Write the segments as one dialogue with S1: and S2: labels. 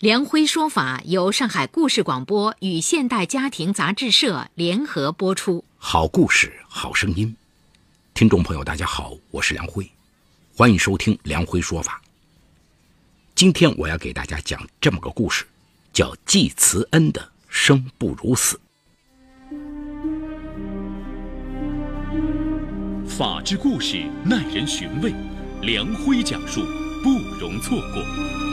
S1: 梁辉说法由上海故事广播与现代家庭杂志社联合播出。
S2: 好故事，好声音。听众朋友，大家好，我是梁辉，欢迎收听梁辉说法。今天我要给大家讲这么个故事，叫季慈恩的生不如死。
S3: 法治故事耐人寻味，梁辉讲述不容错过。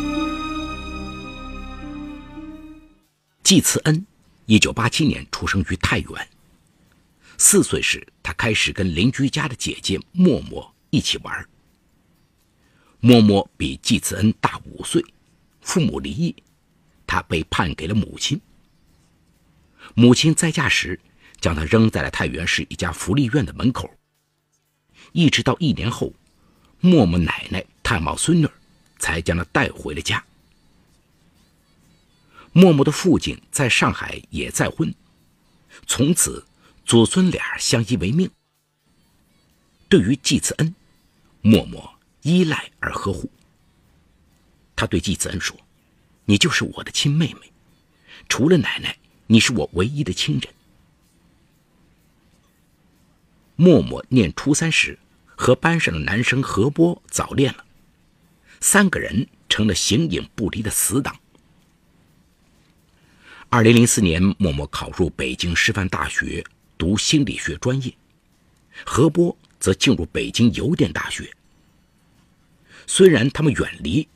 S2: 季慈恩，一九八七年出生于太原。四岁时，他开始跟邻居家的姐姐默默一起玩。默默比季慈恩大五岁，父母离异，他被判给了母亲。母亲再嫁时，将他扔在了太原市一家福利院的门口。一直到一年后，默默奶奶探望孙女，才将他带回了家。默默的父亲在上海也再婚，从此祖孙俩相依为命。对于季慈恩，默默依赖而呵护。他对季慈恩说：“你就是我的亲妹妹，除了奶奶，你是我唯一的亲人。”默默念初三时，和班上的男生何波早恋了，三个人成了形影不离的死党。二零零四年，默默考入北京师范大学读心理学专业，何波则进入北京邮电大学。虽然他们远离，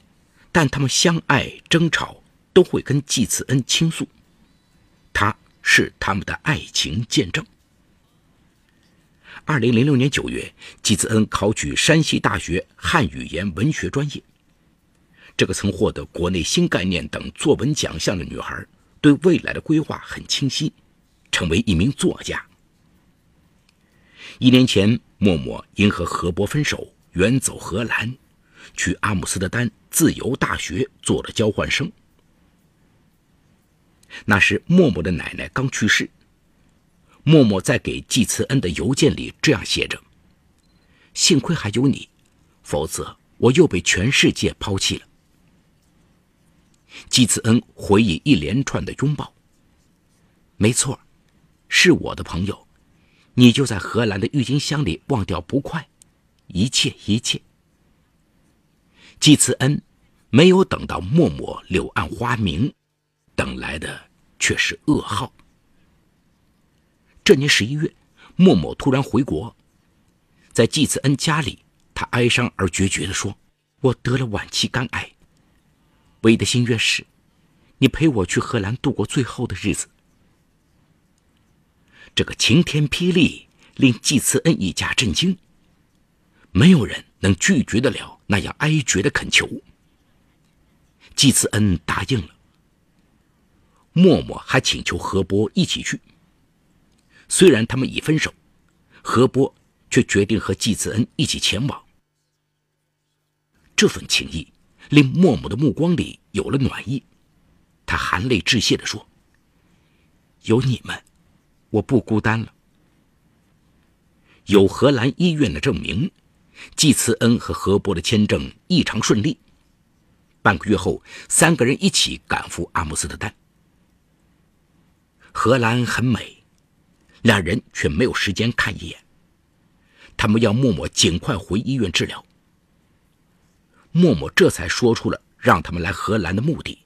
S2: 但他们相爱争吵都会跟季慈恩倾诉，他是他们的爱情见证。二零零六年九月，季慈恩考取山西大学汉语言文学专业。这个曾获得国内新概念等作文奖项的女孩。对未来的规划很清晰，成为一名作家。一年前，默默因和何博分手，远走荷兰，去阿姆斯特丹自由大学做了交换生。那时，默默的奶奶刚去世。默默在给季慈恩的邮件里这样写着：“幸亏还有你，否则我又被全世界抛弃了。”季慈恩回忆一连串的拥抱。没错，是我的朋友，你就在荷兰的郁金香里忘掉不快，一切一切。季慈恩没有等到默默柳暗花明，等来的却是噩耗。这年十一月，默默突然回国，在季慈恩家里，他哀伤而决绝地说：“我得了晚期肝癌。”唯一的心愿是，你陪我去荷兰度过最后的日子。这个晴天霹雳令季慈恩一家震惊，没有人能拒绝得了那样哀绝的恳求。季慈恩答应了，默默还请求何波一起去。虽然他们已分手，何波却决定和季慈恩一起前往。这份情谊。令默默的目光里有了暖意，他含泪致谢地说：“有你们，我不孤单了。”有荷兰医院的证明，季慈恩和何波的签证异常顺利。半个月后，三个人一起赶赴阿姆斯特丹。荷兰很美，两人却没有时间看一眼。他们要默默尽快回医院治疗。默默这才说出了让他们来荷兰的目的。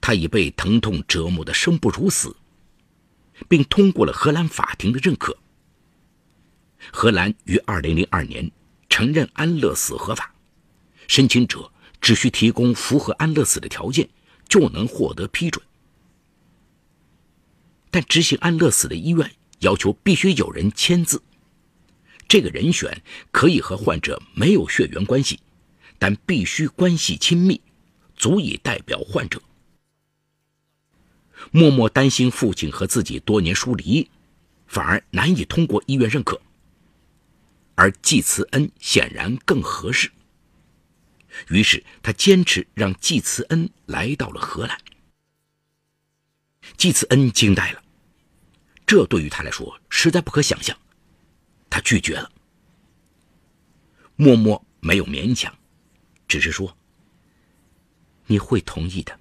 S2: 他已被疼痛折磨得生不如死，并通过了荷兰法庭的认可。荷兰于二零零二年承认安乐死合法，申请者只需提供符合安乐死的条件，就能获得批准。但执行安乐死的医院要求必须有人签字，这个人选可以和患者没有血缘关系。但必须关系亲密，足以代表患者。默默担心父亲和自己多年疏离，反而难以通过医院认可，而季慈恩显然更合适。于是他坚持让季慈恩来到了荷兰。季慈恩惊呆了，这对于他来说实在不可想象，他拒绝了。默默没有勉强，只是说：“你会同意的。”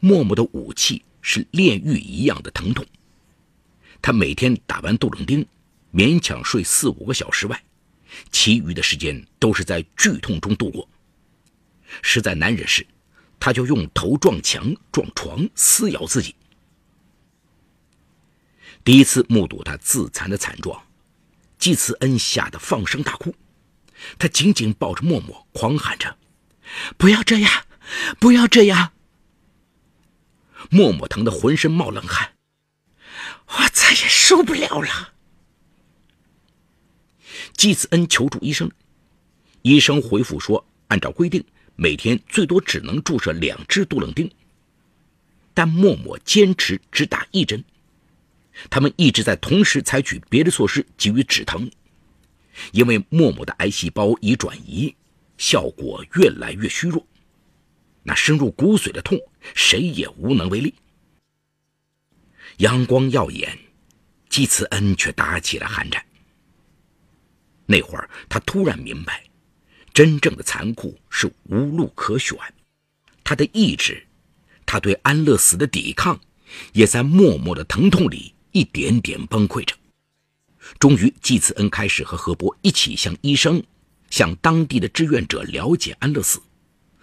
S2: 默默的武器是炼狱一样的疼痛。他每天打完杜冷丁，勉强睡四五个小时外，其余的时间都是在剧痛中度过。实在难忍时，他就用头撞墙、撞床，撕咬自己。第一次目睹他自残的惨状。季慈恩吓得放声大哭，他紧紧抱着默默，狂喊着：“不要这样，不要这样！”默默疼得浑身冒冷汗，我再也受不了了。季慈恩求助医生，医生回复说：“按照规定，每天最多只能注射两支杜冷丁。”但默默坚持只打一针。他们一直在同时采取别的措施给予止疼，因为默默的癌细胞已转移，效果越来越虚弱。那深入骨髓的痛，谁也无能为力。阳光耀眼，季慈恩却打起了寒战。那会儿，他突然明白，真正的残酷是无路可选。他的意志，他对安乐死的抵抗，也在默默的疼痛里。一点点崩溃着，终于，季慈恩开始和何波一起向医生、向当地的志愿者了解安乐死，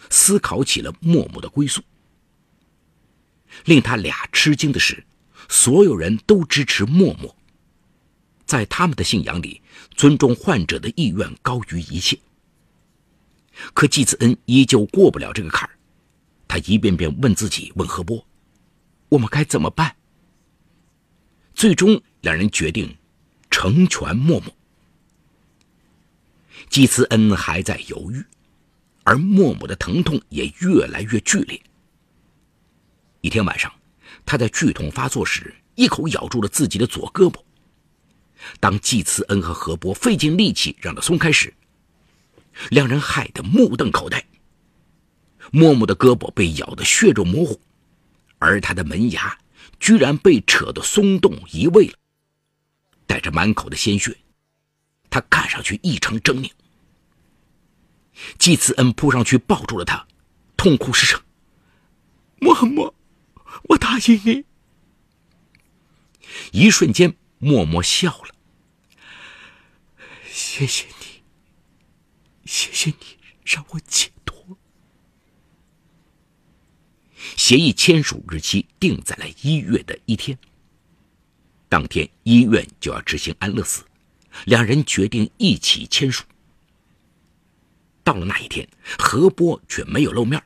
S2: 思考起了默默的归宿。令他俩吃惊的是，所有人都支持默默，在他们的信仰里，尊重患者的意愿高于一切。可季慈恩依旧过不了这个坎儿，他一遍遍问自己，问何波：“我们该怎么办？”最终，两人决定成全默默。季慈恩还在犹豫，而默默的疼痛也越来越剧烈。一天晚上，他在剧痛发作时，一口咬住了自己的左胳膊。当季慈恩和何波费尽力气让他松开时，两人害得目瞪口呆。默默的胳膊被咬得血肉模糊，而他的门牙。居然被扯得松动移位了，带着满口的鲜血，他看上去异常狰狞。季慈恩扑上去抱住了他，痛哭失声：“默默，我答应你。”一瞬间，默默笑了：“谢谢你，谢谢你让我解脱。”协议签署日期定在了一月的一天。当天医院就要执行安乐死，两人决定一起签署。到了那一天，何波却没有露面。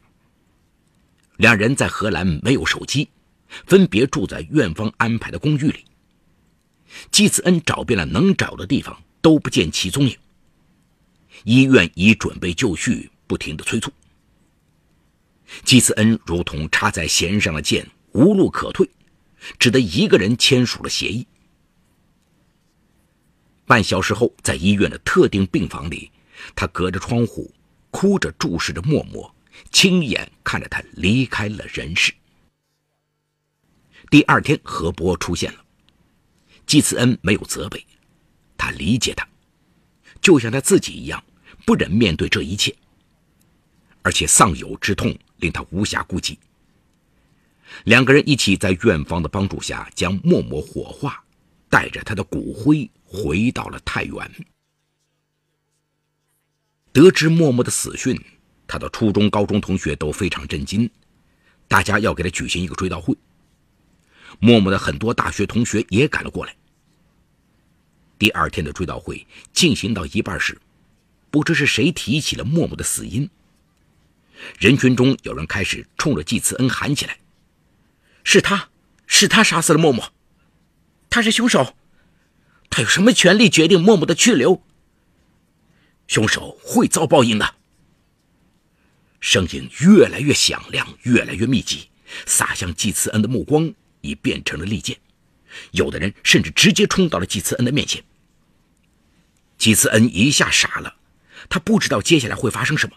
S2: 两人在荷兰没有手机，分别住在院方安排的公寓里。季慈恩找遍了能找的地方，都不见其踪影。医院已准备就绪，不停的催促。季慈恩如同插在弦上的箭，无路可退，只得一个人签署了协议。半小时后，在医院的特定病房里，他隔着窗户，哭着注视着默默，亲眼看着他离开了人世。第二天，何波出现了，季慈恩没有责备，他理解他，就像他自己一样，不忍面对这一切，而且丧友之痛。令他无暇顾及。两个人一起在院方的帮助下将默默火化，带着他的骨灰回到了太原。得知默默的死讯，他的初中、高中同学都非常震惊，大家要给他举行一个追悼会。默默的很多大学同学也赶了过来。第二天的追悼会进行到一半时，不知是谁提起了默默的死因。人群中有人开始冲着季慈恩喊起来：“是他，是他杀死了默默，他是凶手，他有什么权利决定默默的去留？凶手会遭报应的。”声音越来越响亮，越来越密集，洒向季慈恩的目光已变成了利剑，有的人甚至直接冲到了季慈恩的面前。季慈恩一下傻了，他不知道接下来会发生什么，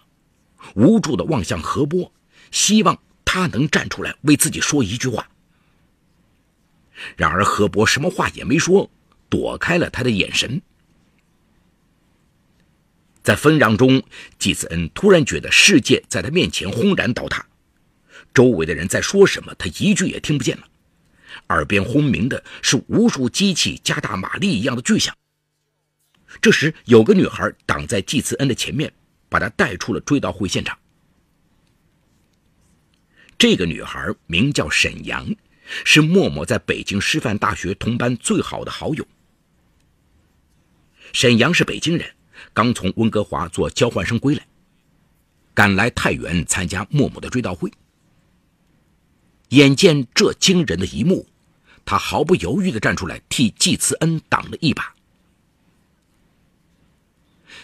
S2: 无助的望向何波，希望他能站出来为自己说一句话。然而何波什么话也没说，躲开了他的眼神。在纷嚷中，季慈恩突然觉得世界在他面前轰然倒塌，周围的人在说什么，他一句也听不见了。耳边轰鸣的是无数机器加大马力一样的巨响。这时，有个女孩挡在季慈恩的前面，把他带出了追悼会现场。这个女孩名叫沈阳，是默默在北京师范大学同班最好的好友。沈阳是北京人。刚从温哥华做交换生归来，赶来太原参加默默的追悼会。眼见这惊人的一幕，他毫不犹豫地站出来替季慈恩挡了一把。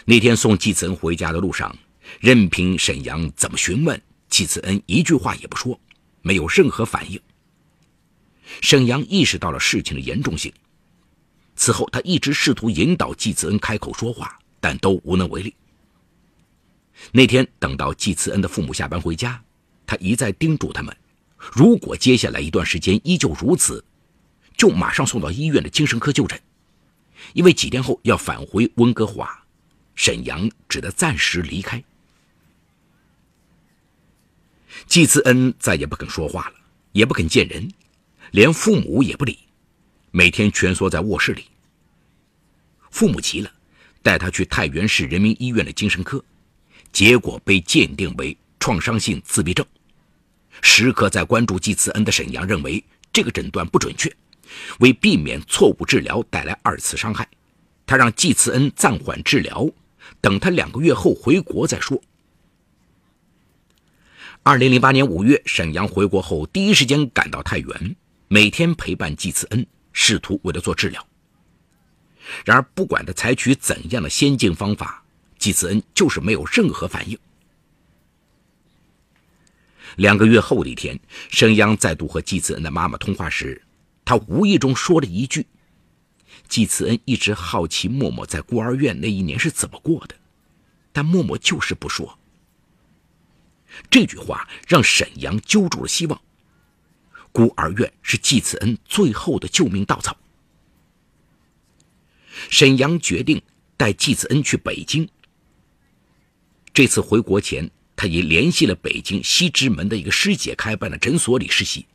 S2: 那天送季慈恩回家的路上，任凭沈阳怎么询问，季慈恩一句话也不说，没有任何反应。沈阳意识到了事情的严重性，此后他一直试图引导季慈恩开口说话。但都无能为力。那天等到季慈恩的父母下班回家，他一再叮嘱他们：如果接下来一段时间依旧如此，就马上送到医院的精神科就诊，因为几天后要返回温哥华。沈阳只得暂时离开。季慈恩再也不肯说话了，也不肯见人，连父母也不理，每天蜷缩在卧室里。父母急了。带他去太原市人民医院的精神科，结果被鉴定为创伤性自闭症。时刻在关注季慈恩的沈阳认为这个诊断不准确，为避免错误治疗带来二次伤害，他让季慈恩暂缓治疗，等他两个月后回国再说。二零零八年五月，沈阳回国后第一时间赶到太原，每天陪伴季慈恩，试图为他做治疗。然而，不管他采取怎样的先进方法，季慈恩就是没有任何反应。两个月后的一天，沈阳再度和季慈恩的妈妈通话时，他无意中说了一句：“季慈恩一直好奇默默在孤儿院那一年是怎么过的，但默默就是不说。”这句话让沈阳揪住了希望。孤儿院是季慈恩最后的救命稻草。沈阳决定带季子恩去北京。这次回国前，他已联系了北京西直门的一个师姐开办的诊所里实习，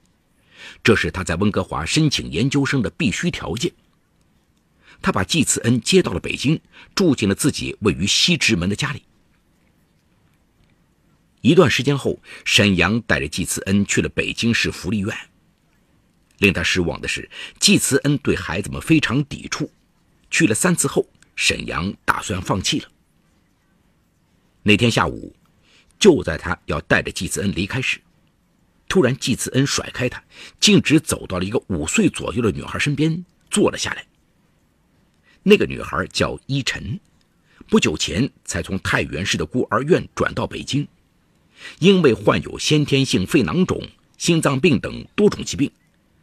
S2: 这是他在温哥华申请研究生的必须条件。他把季慈恩接到了北京，住进了自己位于西直门的家里。一段时间后，沈阳带着季慈恩去了北京市福利院。令他失望的是，季慈恩对孩子们非常抵触。去了三次后，沈阳打算放弃了。那天下午，就在他要带着季慈恩离开时，突然季慈恩甩开他，径直走到了一个五岁左右的女孩身边，坐了下来。那个女孩叫依晨，不久前才从太原市的孤儿院转到北京，因为患有先天性肺囊肿、心脏病等多种疾病，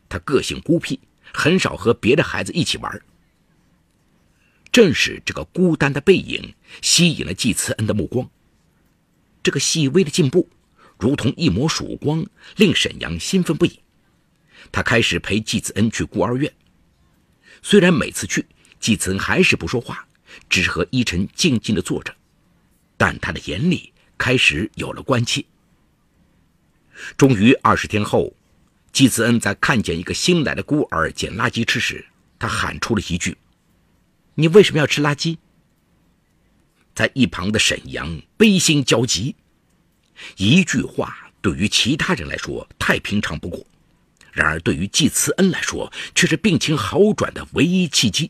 S2: 他个性孤僻，很少和别的孩子一起玩。正是这个孤单的背影吸引了季慈恩的目光。这个细微的进步，如同一抹曙光，令沈阳兴奋不已。他开始陪季慈恩去孤儿院。虽然每次去，季慈恩还是不说话，只和依晨静静地坐着，但他的眼里开始有了关切。终于，二十天后，季慈恩在看见一个新来的孤儿捡垃圾吃时，他喊出了一句。你为什么要吃垃圾？在一旁的沈阳悲心交集，一句话对于其他人来说太平常不过，然而对于季慈恩来说却是病情好转的唯一契机。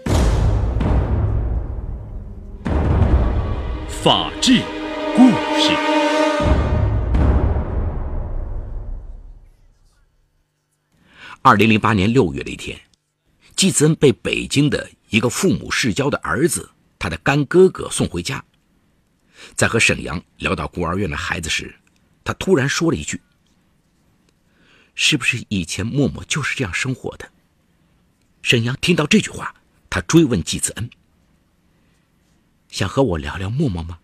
S3: 法治故事。
S2: 二零零八年六月的一天，季子恩被北京的一个父母世交的儿子，他的干哥哥送回家。在和沈阳聊到孤儿院的孩子时，他突然说了一句：“是不是以前默默就是这样生活的？”沈阳听到这句话，他追问季子恩：“想和我聊聊默默吗？”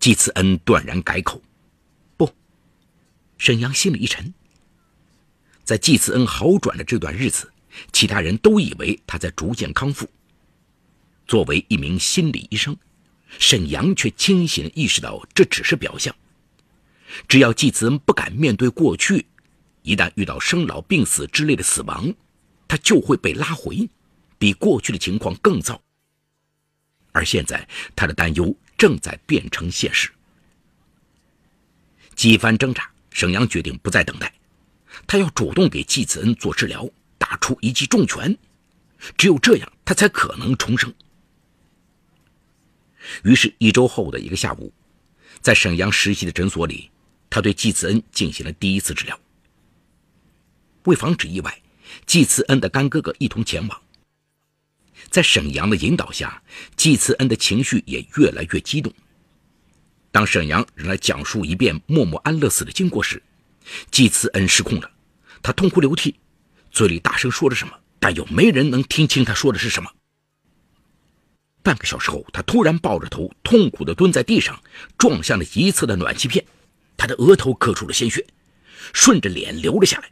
S2: 季慈恩断然改口：“不。”沈阳心里一沉。在季慈恩好转的这段日子，其他人都以为他在逐渐康复。作为一名心理医生，沈阳却清醒意识到这只是表象。只要季慈恩不敢面对过去，一旦遇到生老病死之类的死亡，他就会被拉回，比过去的情况更糟。而现在，他的担忧正在变成现实。几番挣扎，沈阳决定不再等待。他要主动给季子恩做治疗，打出一记重拳，只有这样，他才可能重生。于是，一周后的一个下午，在沈阳实习的诊所里，他对季子恩进行了第一次治疗。为防止意外，季慈恩的干哥哥一同前往。在沈阳的引导下，季慈恩的情绪也越来越激动。当沈阳仍来讲述一遍默默安乐死的经过时，季慈恩失控了，他痛哭流涕，嘴里大声说着什么，但又没人能听清他说的是什么。半个小时后，他突然抱着头，痛苦地蹲在地上，撞向了一侧的暖气片，他的额头磕出了鲜血，顺着脸流了下来。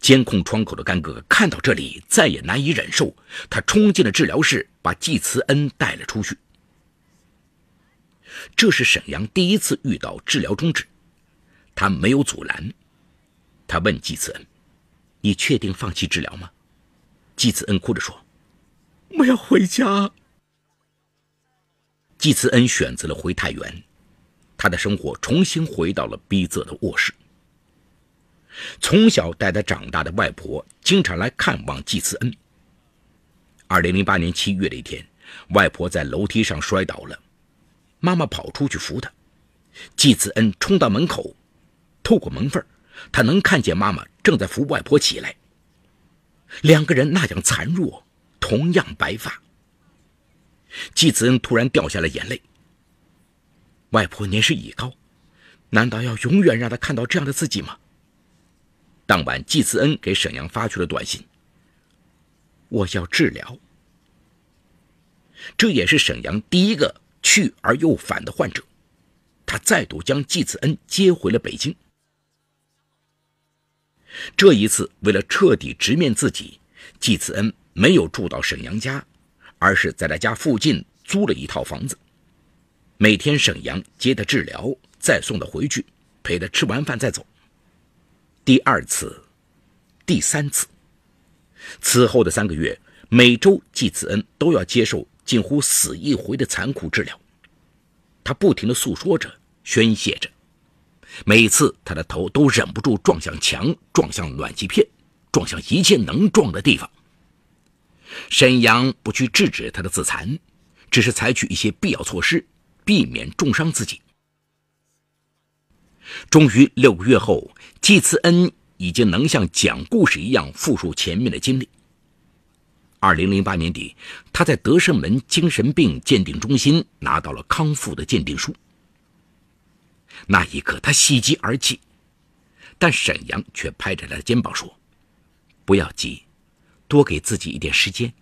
S2: 监控窗口的干哥哥看到这里，再也难以忍受，他冲进了治疗室，把季慈恩带了出去。这是沈阳第一次遇到治疗终止。他没有阻拦，他问季慈恩：“你确定放弃治疗吗？”季慈恩哭着说：“我要回家。”季慈恩选择了回太原，他的生活重新回到了逼仄的卧室。从小带他长大的外婆经常来看望季慈恩。二零零八年七月的一天，外婆在楼梯上摔倒了，妈妈跑出去扶她，季慈恩冲到门口。透过门缝，他能看见妈妈正在扶外婆起来。两个人那样残弱，同样白发。季子恩突然掉下了眼泪。外婆年事已高，难道要永远让他看到这样的自己吗？当晚，季慈恩给沈阳发去了短信：“我要治疗。”这也是沈阳第一个去而又返的患者。他再度将季子恩接回了北京。这一次，为了彻底直面自己，季慈恩没有住到沈阳家，而是在他家附近租了一套房子。每天沈阳接他治疗，再送他回去，陪他吃完饭再走。第二次，第三次，此后的三个月，每周季慈恩都要接受近乎死一回的残酷治疗。他不停地诉说着，宣泄着。每次他的头都忍不住撞向墙，撞向暖气片，撞向一切能撞的地方。沈阳不去制止他的自残，只是采取一些必要措施，避免重伤自己。终于六个月后，季慈恩已经能像讲故事一样复述前面的经历。二零零八年底，他在德胜门精神病鉴定中心拿到了康复的鉴定书。那一刻，他喜极而泣，但沈阳却拍着他的肩膀说：“不要急，多给自己一点时间。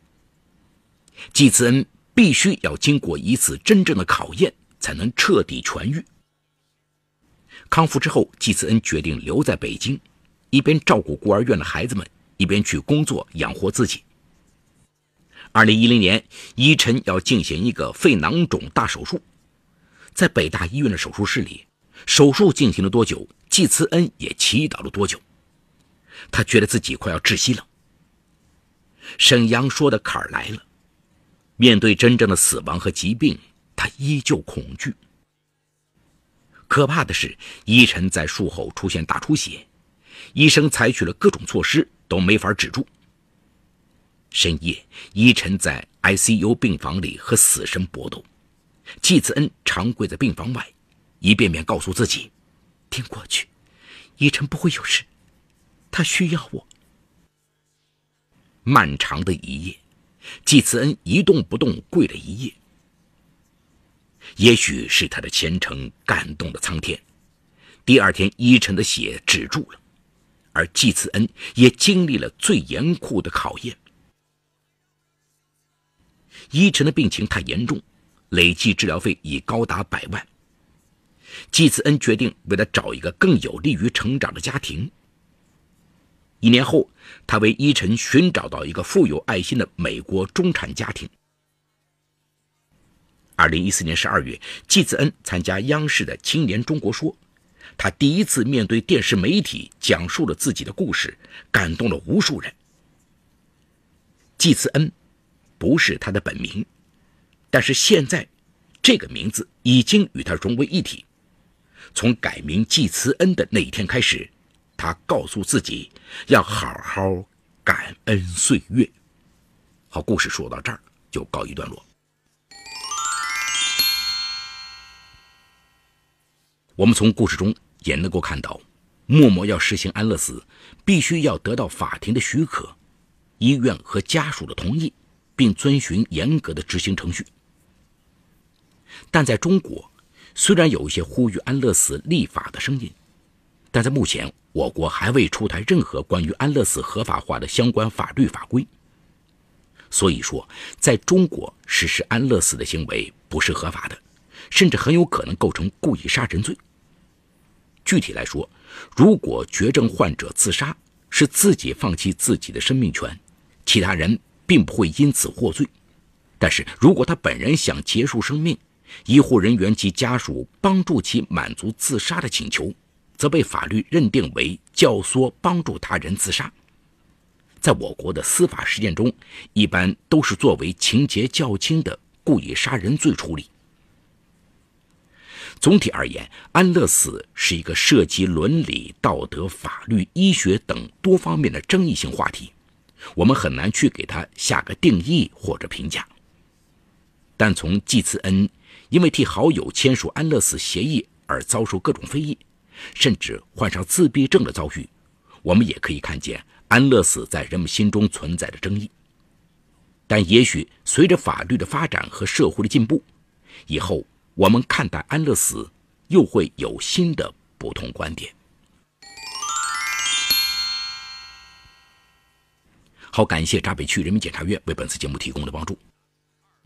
S2: 季慈恩必须要经过一次真正的考验，才能彻底痊愈。”康复之后，季慈恩决定留在北京，一边照顾孤儿院的孩子们，一边去工作养活自己。二零一零年，依晨要进行一个肺囊肿大手术，在北大医院的手术室里。手术进行了多久，季慈恩也祈祷了多久。他觉得自己快要窒息了。沈阳说的坎儿来了，面对真正的死亡和疾病，他依旧恐惧。可怕的是，依晨在术后出现大出血，医生采取了各种措施都没法止住。深夜，伊晨在 ICU 病房里和死神搏斗，季慈恩长跪在病房外，一遍遍告诉自己：“挺过去，伊晨不会有事，他需要我。”漫长的一夜，季慈恩一动不动跪了一夜。也许是他的虔诚感动了苍天，第二天依晨的血止住了，而季慈恩也经历了最严酷的考验。依晨的病情太严重，累计治疗费已高达百万。季慈恩决定为他找一个更有利于成长的家庭。一年后，他为依晨寻找到一个富有爱心的美国中产家庭。二零一四年十二月，季子恩参加央视的《青年中国说》，他第一次面对电视媒体讲述了自己的故事，感动了无数人。季慈恩不是他的本名，但是现在，这个名字已经与他融为一体。从改名季慈恩的那一天开始。他告诉自己要好好感恩岁月。好，故事说到这儿就告一段落。我们从故事中也能够看到，默默要实行安乐死，必须要得到法庭的许可、医院和家属的同意，并遵循严格的执行程序。但在中国，虽然有一些呼吁安乐死立法的声音，但在目前。我国还未出台任何关于安乐死合法化的相关法律法规，所以说，在中国实施安乐死的行为不是合法的，甚至很有可能构成故意杀人罪。具体来说，如果绝症患者自杀是自己放弃自己的生命权，其他人并不会因此获罪；但是如果他本人想结束生命，医护人员及家属帮助其满足自杀的请求。则被法律认定为教唆帮助他人自杀，在我国的司法实践中，一般都是作为情节较轻的故意杀人罪处理。总体而言，安乐死是一个涉及伦理、道德、法律、医学等多方面的争议性话题，我们很难去给它下个定义或者评价。但从季慈恩因为替好友签署安乐死协议而遭受各种非议。甚至患上自闭症的遭遇，我们也可以看见安乐死在人们心中存在的争议。但也许随着法律的发展和社会的进步，以后我们看待安乐死又会有新的不同观点。好，感谢闸北区人民检察院为本次节目提供的帮助。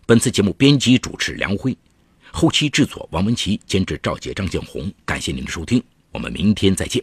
S2: 本次节目编辑主持梁辉，后期制作王文琪，监制赵杰、张建红。感谢您的收听。我们明天再见。